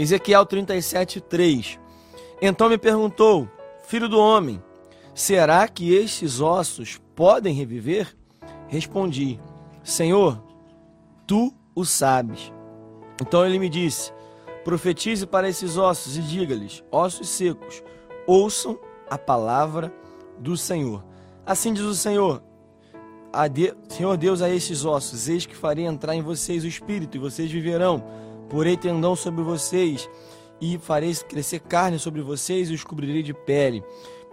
Ezequiel 37, 3. Então me perguntou, filho do homem, será que estes ossos podem reviver? Respondi, Senhor, tu o sabes. Então ele me disse: Profetize para esses ossos e diga-lhes: Ossos secos, ouçam a palavra do Senhor. Assim diz o Senhor. Senhor Deus, a estes ossos, eis que farei entrar em vocês o espírito, e vocês viverão. Porei tendão sobre vocês, e farei crescer carne sobre vocês, e os cobrirei de pele.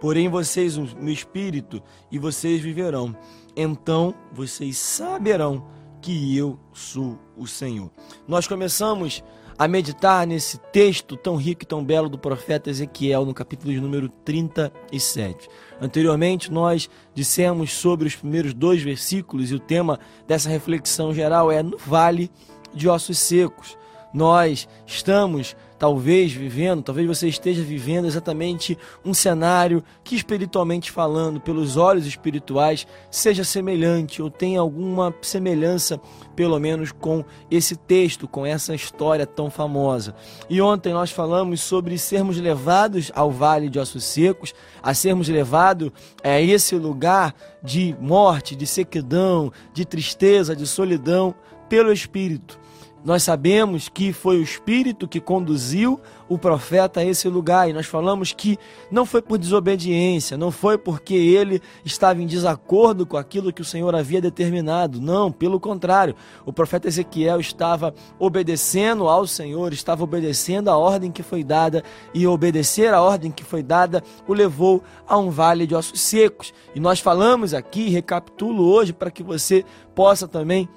Porém vocês o meu espírito, e vocês viverão. Então vocês saberão que eu sou o Senhor. Nós começamos a meditar nesse texto tão rico e tão belo do profeta Ezequiel, no capítulo de número 37. Anteriormente, nós dissemos sobre os primeiros dois versículos e o tema dessa reflexão geral é no vale de ossos secos. Nós estamos talvez vivendo, talvez você esteja vivendo exatamente um cenário que espiritualmente falando, pelos olhos espirituais, seja semelhante ou tenha alguma semelhança, pelo menos com esse texto, com essa história tão famosa. E ontem nós falamos sobre sermos levados ao vale de ossos secos, a sermos levados a esse lugar de morte, de sequidão, de tristeza, de solidão pelo Espírito. Nós sabemos que foi o Espírito que conduziu o profeta a esse lugar e nós falamos que não foi por desobediência, não foi porque ele estava em desacordo com aquilo que o Senhor havia determinado. Não, pelo contrário, o profeta Ezequiel estava obedecendo ao Senhor, estava obedecendo a ordem que foi dada e obedecer a ordem que foi dada o levou a um vale de ossos secos. E nós falamos aqui, recapitulo hoje para que você possa também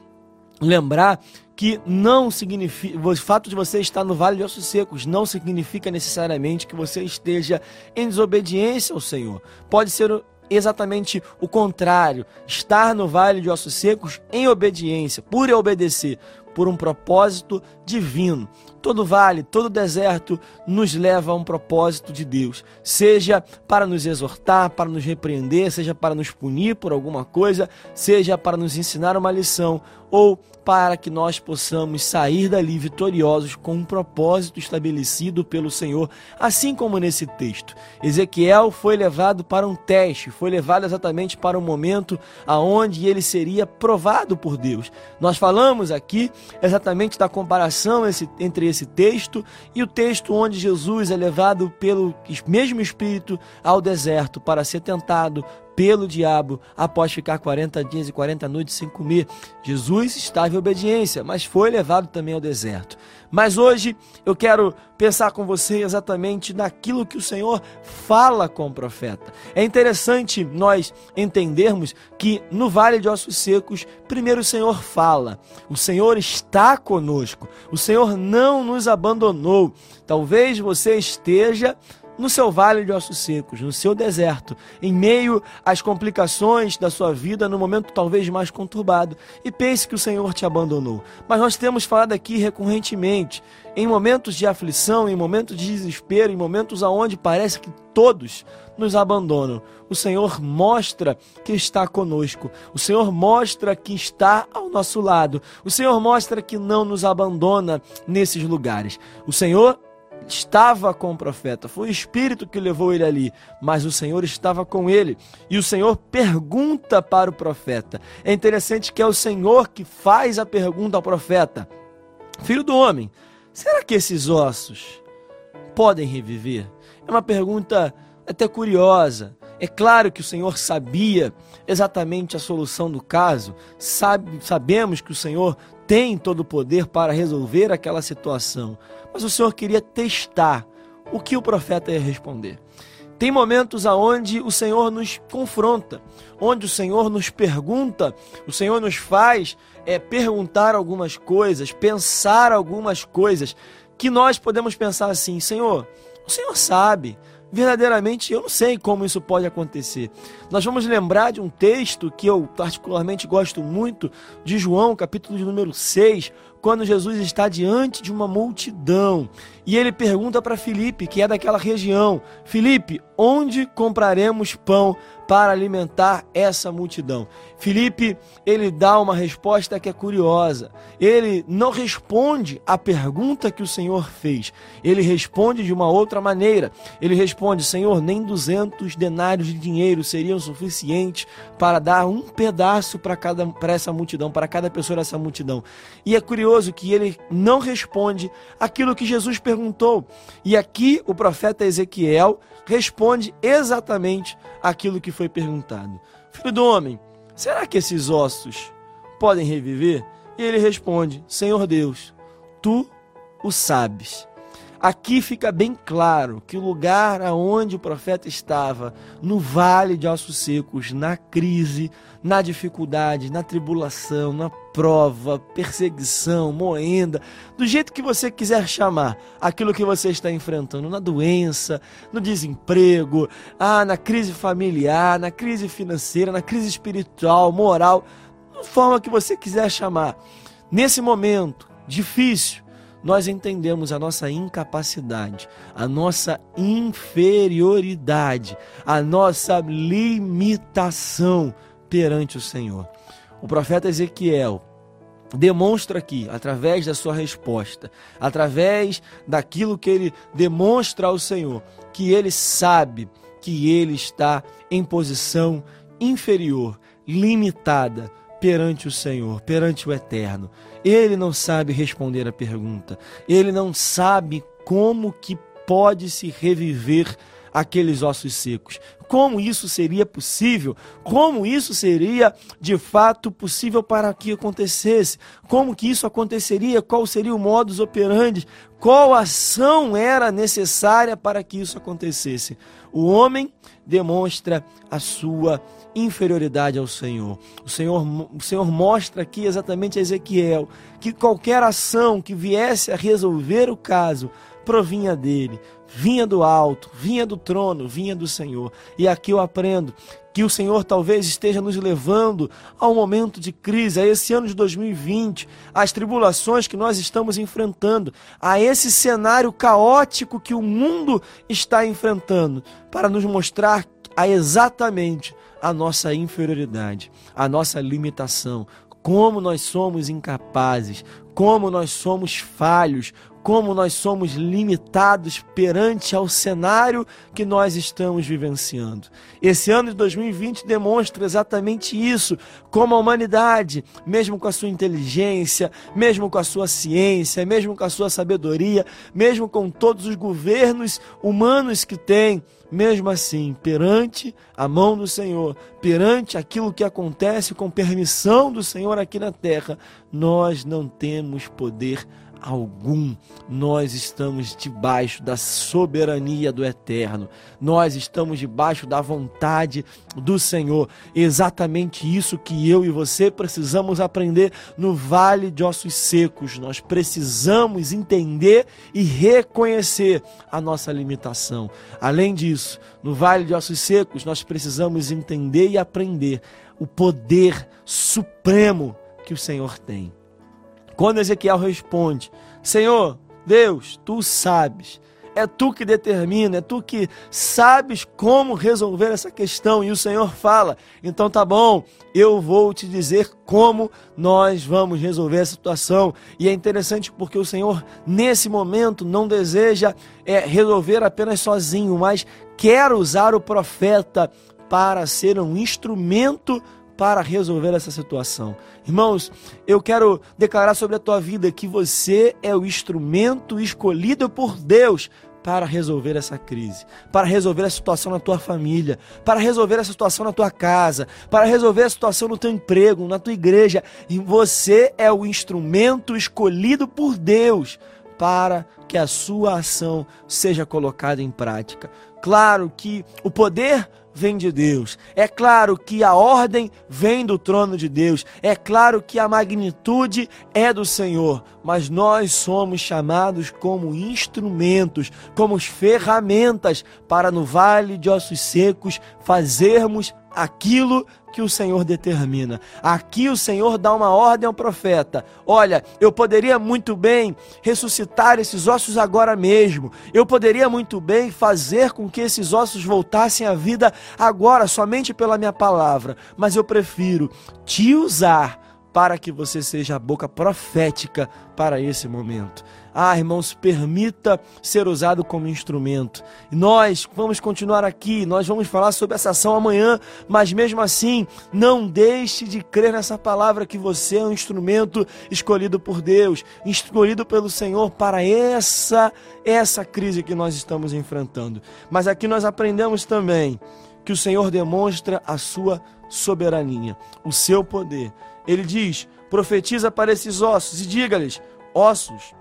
lembrar que não significa, o fato de você estar no vale de ossos secos não significa necessariamente que você esteja em desobediência ao Senhor. Pode ser exatamente o contrário, estar no vale de ossos secos em obediência, por obedecer, por um propósito divino. Todo vale, todo deserto nos leva a um propósito de Deus, seja para nos exortar, para nos repreender, seja para nos punir por alguma coisa, seja para nos ensinar uma lição ou para que nós possamos sair dali vitoriosos com um propósito estabelecido pelo Senhor, assim como nesse texto. Ezequiel foi levado para um teste, foi levado exatamente para um momento aonde ele seria provado por Deus. Nós falamos aqui exatamente da comparação entre esse texto e o texto onde Jesus é levado pelo mesmo Espírito ao deserto para ser tentado, pelo diabo após ficar 40 dias e 40 noites sem comer. Jesus estava em obediência, mas foi levado também ao deserto. Mas hoje eu quero pensar com você exatamente naquilo que o Senhor fala com o profeta. É interessante nós entendermos que no vale de ossos secos, primeiro o Senhor fala, o Senhor está conosco, o Senhor não nos abandonou. Talvez você esteja no seu vale de ossos secos, no seu deserto, em meio às complicações da sua vida, no momento talvez mais conturbado, e pense que o Senhor te abandonou. Mas nós temos falado aqui recorrentemente, em momentos de aflição, em momentos de desespero, em momentos aonde parece que todos nos abandonam. O Senhor mostra que está conosco. O Senhor mostra que está ao nosso lado. O Senhor mostra que não nos abandona nesses lugares. O Senhor estava com o profeta, foi o Espírito que levou ele ali, mas o Senhor estava com ele. E o Senhor pergunta para o profeta. É interessante que é o Senhor que faz a pergunta ao profeta: Filho do homem, será que esses ossos podem reviver? É uma pergunta até curiosa. É claro que o Senhor sabia exatamente a solução do caso, sabe, sabemos que o Senhor tem todo o poder para resolver aquela situação, mas o Senhor queria testar o que o profeta ia responder. Tem momentos aonde o Senhor nos confronta, onde o Senhor nos pergunta, o Senhor nos faz é, perguntar algumas coisas, pensar algumas coisas, que nós podemos pensar assim: Senhor, o Senhor sabe, verdadeiramente eu não sei como isso pode acontecer. Nós vamos lembrar de um texto que eu particularmente gosto muito, de João, capítulo de número 6, quando Jesus está diante de uma multidão e ele pergunta para Filipe, que é daquela região: Filipe, onde compraremos pão para alimentar essa multidão? Filipe, ele dá uma resposta que é curiosa. Ele não responde à pergunta que o Senhor fez. Ele responde de uma outra maneira. Ele responde: Senhor, nem 200 denários de dinheiro seriam suficientes para dar um pedaço para cada para essa multidão, para cada pessoa dessa multidão. E é curioso que ele não responde aquilo que Jesus perguntou. E aqui o profeta Ezequiel responde exatamente aquilo que foi perguntado. Filho do homem, será que esses ossos podem reviver? E ele responde: Senhor Deus, tu o sabes. Aqui fica bem claro que o lugar aonde o profeta estava, no vale de ossos secos, na crise, na dificuldade, na tribulação, na prova, perseguição, moenda, do jeito que você quiser chamar, aquilo que você está enfrentando, na doença, no desemprego, ah, na crise familiar, na crise financeira, na crise espiritual, moral, da forma que você quiser chamar. Nesse momento difícil, nós entendemos a nossa incapacidade, a nossa inferioridade, a nossa limitação perante o Senhor. O profeta Ezequiel demonstra aqui, através da sua resposta, através daquilo que ele demonstra ao Senhor, que ele sabe que ele está em posição inferior, limitada perante o Senhor, perante o Eterno. Ele não sabe responder a pergunta. Ele não sabe como que pode se reviver aqueles ossos secos. Como isso seria possível? Como isso seria de fato possível para que acontecesse? Como que isso aconteceria? Qual seria o modus operandi? Qual ação era necessária para que isso acontecesse? O homem demonstra a sua inferioridade ao Senhor. O Senhor, o Senhor mostra aqui exatamente a Ezequiel que qualquer ação que viesse a resolver o caso provinha dele, vinha do alto, vinha do trono, vinha do Senhor. E aqui eu aprendo que o Senhor talvez esteja nos levando a um momento de crise, a esse ano de 2020, às tribulações que nós estamos enfrentando, a esse cenário caótico que o mundo está enfrentando, para nos mostrar a exatamente a nossa inferioridade, a nossa limitação, como nós somos incapazes, como nós somos falhos, como nós somos limitados perante ao cenário que nós estamos vivenciando. Esse ano de 2020 demonstra exatamente isso, como a humanidade, mesmo com a sua inteligência, mesmo com a sua ciência, mesmo com a sua sabedoria, mesmo com todos os governos humanos que tem, mesmo assim, perante a mão do Senhor, perante aquilo que acontece com permissão do Senhor aqui na terra, nós não temos poder algum. Nós estamos debaixo da soberania do Eterno. Nós estamos debaixo da vontade do Senhor. Exatamente isso que eu e você precisamos aprender no vale de ossos secos. Nós precisamos entender e reconhecer a nossa limitação. Além disso, no vale de ossos secos, nós precisamos entender e aprender o poder supremo que o Senhor tem. Quando Ezequiel responde: Senhor, Deus, tu sabes, é tu que determina, é tu que sabes como resolver essa questão. E o Senhor fala: então tá bom, eu vou te dizer como nós vamos resolver essa situação. E é interessante porque o Senhor, nesse momento, não deseja é, resolver apenas sozinho, mas quer usar o profeta para ser um instrumento para resolver essa situação. Irmãos, eu quero declarar sobre a tua vida que você é o instrumento escolhido por Deus para resolver essa crise, para resolver a situação na tua família, para resolver a situação na tua casa, para resolver a situação no teu emprego, na tua igreja. E você é o instrumento escolhido por Deus para que a sua ação seja colocada em prática. Claro que o poder vem de Deus. É claro que a ordem vem do trono de Deus. É claro que a magnitude é do Senhor. Mas nós somos chamados como instrumentos, como ferramentas para no vale de ossos secos fazermos aquilo que o Senhor determina. Aqui o Senhor dá uma ordem ao profeta: Olha, eu poderia muito bem ressuscitar esses ossos agora mesmo. Eu poderia muito bem fazer com que esses ossos voltassem à vida agora, somente pela minha palavra. Mas eu prefiro te usar para que você seja a boca profética para esse momento. Ah, irmãos, permita ser usado como instrumento. Nós vamos continuar aqui, nós vamos falar sobre essa ação amanhã, mas mesmo assim, não deixe de crer nessa palavra que você é um instrumento escolhido por Deus, escolhido pelo Senhor para essa essa crise que nós estamos enfrentando. Mas aqui nós aprendemos também que o Senhor demonstra a sua soberania, o seu poder. Ele diz: profetiza para esses ossos e diga-lhes: ossos,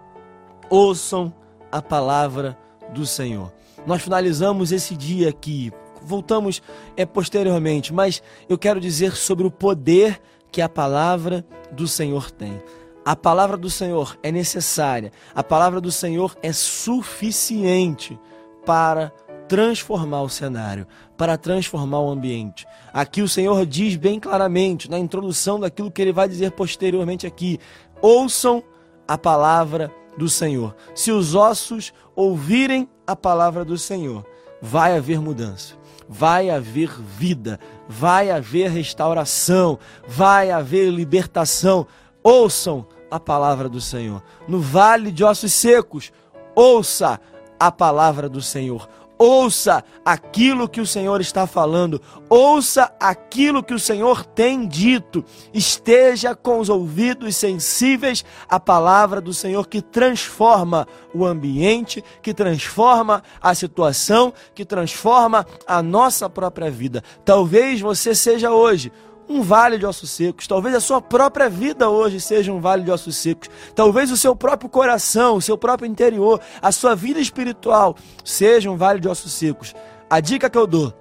ouçam a palavra do Senhor. Nós finalizamos esse dia aqui, voltamos é, posteriormente, mas eu quero dizer sobre o poder que a palavra do Senhor tem. A palavra do Senhor é necessária, a palavra do Senhor é suficiente para transformar o cenário, para transformar o ambiente. Aqui o Senhor diz bem claramente, na introdução daquilo que ele vai dizer posteriormente aqui: ouçam a palavra do Senhor. Se os ossos ouvirem a palavra do Senhor, vai haver mudança, vai haver vida, vai haver restauração, vai haver libertação. Ouçam a palavra do Senhor. No vale de ossos secos, ouça a palavra do Senhor ouça aquilo que o Senhor está falando, ouça aquilo que o Senhor tem dito, esteja com os ouvidos sensíveis à palavra do Senhor que transforma o ambiente, que transforma a situação, que transforma a nossa própria vida. Talvez você seja hoje um vale de ossos secos. Talvez a sua própria vida hoje seja um vale de ossos secos. Talvez o seu próprio coração, o seu próprio interior, a sua vida espiritual seja um vale de ossos secos. A dica que eu dou: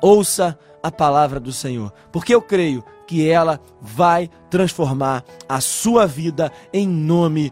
ouça a palavra do Senhor, porque eu creio que ela vai transformar a sua vida em nome